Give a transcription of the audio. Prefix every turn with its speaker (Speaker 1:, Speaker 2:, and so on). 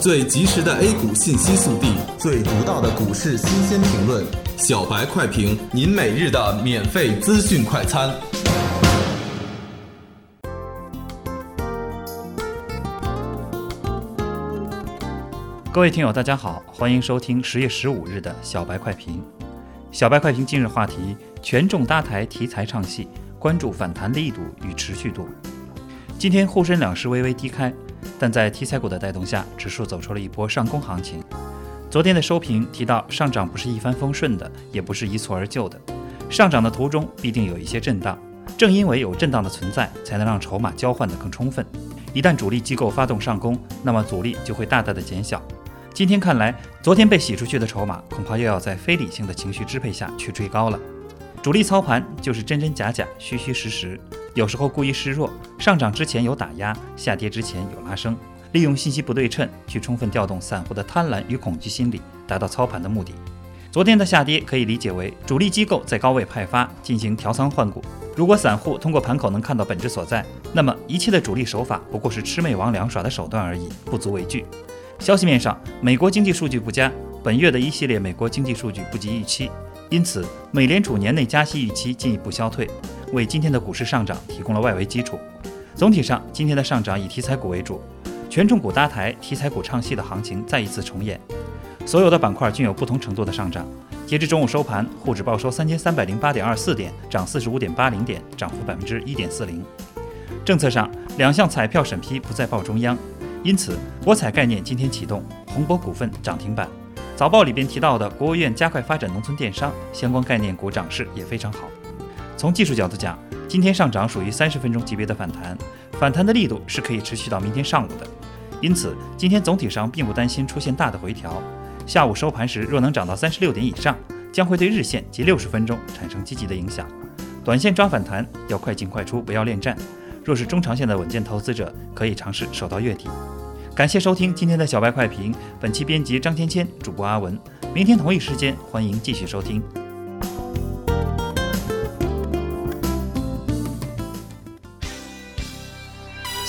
Speaker 1: 最及时的 A 股信息速递，
Speaker 2: 最独到的股市新鲜评论，
Speaker 1: 小白快评，您每日的免费资讯快餐。
Speaker 3: 各位听友，大家好，欢迎收听十月十五日的小白快评。小白快评今日话题：权重搭台，题材唱戏，关注反弹力度与持续度。今天沪深两市微微低开，但在题材股的带动下，指数走出了一波上攻行情。昨天的收评提到，上涨不是一帆风顺的，也不是一蹴而就的，上涨的途中必定有一些震荡。正因为有震荡的存在，才能让筹码交换得更充分。一旦主力机构发动上攻，那么阻力就会大大的减小。今天看来，昨天被洗出去的筹码，恐怕又要在非理性的情绪支配下去追高了。主力操盘就是真真假假、虚虚实实，有时候故意示弱，上涨之前有打压，下跌之前有拉升，利用信息不对称去充分调动散户的贪婪与恐惧心理，达到操盘的目的。昨天的下跌可以理解为主力机构在高位派发，进行调仓换股。如果散户通过盘口能看到本质所在，那么一切的主力手法不过是魑魅魍魉耍的手段而已，不足为惧。消息面上，美国经济数据不佳，本月的一系列美国经济数据不及预期，因此美联储年内加息预期进一步消退，为今天的股市上涨提供了外围基础。总体上，今天的上涨以题材股为主，权重股搭台，题材股唱戏的行情再一次重演。所有的板块均有不同程度的上涨。截至中午收盘，沪指报收三千三百零八点二四点，涨四十五点八零点，涨幅百分之一点四零。政策上，两项彩票审批不再报中央。因此，博彩概念今天启动，宏博股份涨停板。早报里边提到的国务院加快发展农村电商相关概念股涨势也非常好。从技术角度讲，今天上涨属于三十分钟级别的反弹，反弹的力度是可以持续到明天上午的。因此，今天总体上并不担心出现大的回调。下午收盘时若能涨到三十六点以上，将会对日线及六十分钟产生积极的影响。短线抓反弹要快进快出，不要恋战。若是中长线的稳健投资者，可以尝试守到月底。感谢收听今天的小白快评，本期编辑张芊芊，主播阿文。明天同一时间，欢迎继续收听。